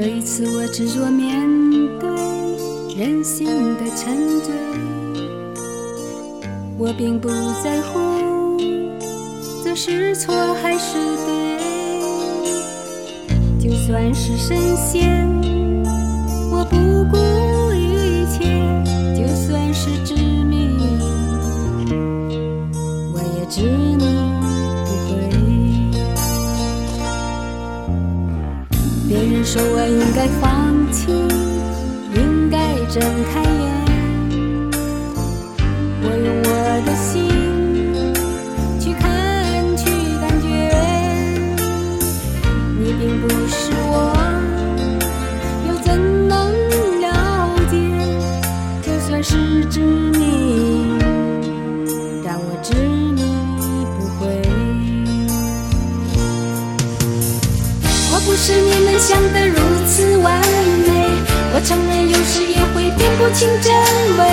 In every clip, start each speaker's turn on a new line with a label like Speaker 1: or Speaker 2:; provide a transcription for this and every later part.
Speaker 1: 这一次我执着面对人性的沉醉，我并不在乎这是错还是对，就算是神仙，我不顾一切，就算是致命，我也只能别人说我应该放弃，应该睁开眼。是你们想的如此完美，我承认有时也会辨不清真伪，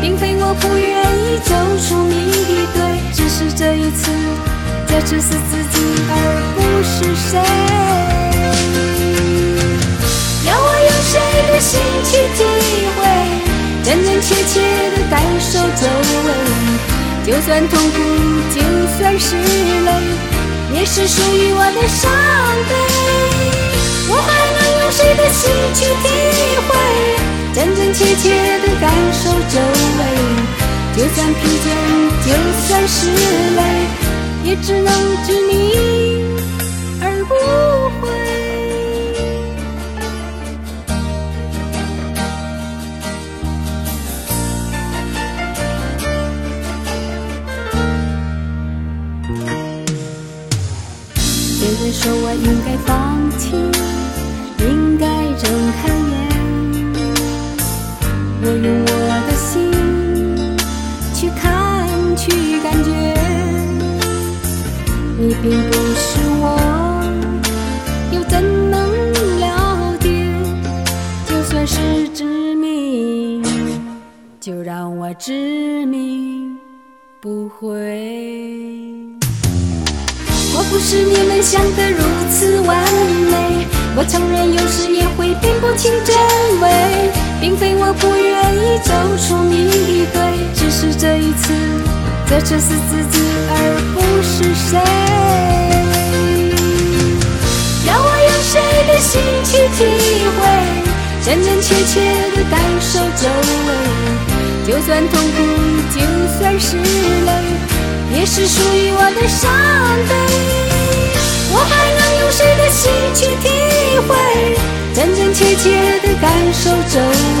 Speaker 1: 并非我不愿意走出谜底，对，只是这一次，这只是自己而不是谁。要我用谁的心去体会，真真切切的感受周围，就算痛苦，就算是泪。也是属于我的伤受周围？就算疲倦，就算是累，也只能执迷而不悔。别人说我应该放弃，你并不是我，又怎能了解？就算是执迷，就让我执迷不悔。我不是你们想的如此完美，我承认有时也会辨不清真伪，并非我不愿意走出迷，这只是自己而不是谁。要我用谁的心去体会，真真切切的感受周围，就算痛苦，就算是累。也是属于我的伤悲。我还能用谁的心去体会，真真切切的感受周围？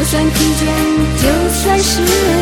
Speaker 1: 就算疲倦，就算是累，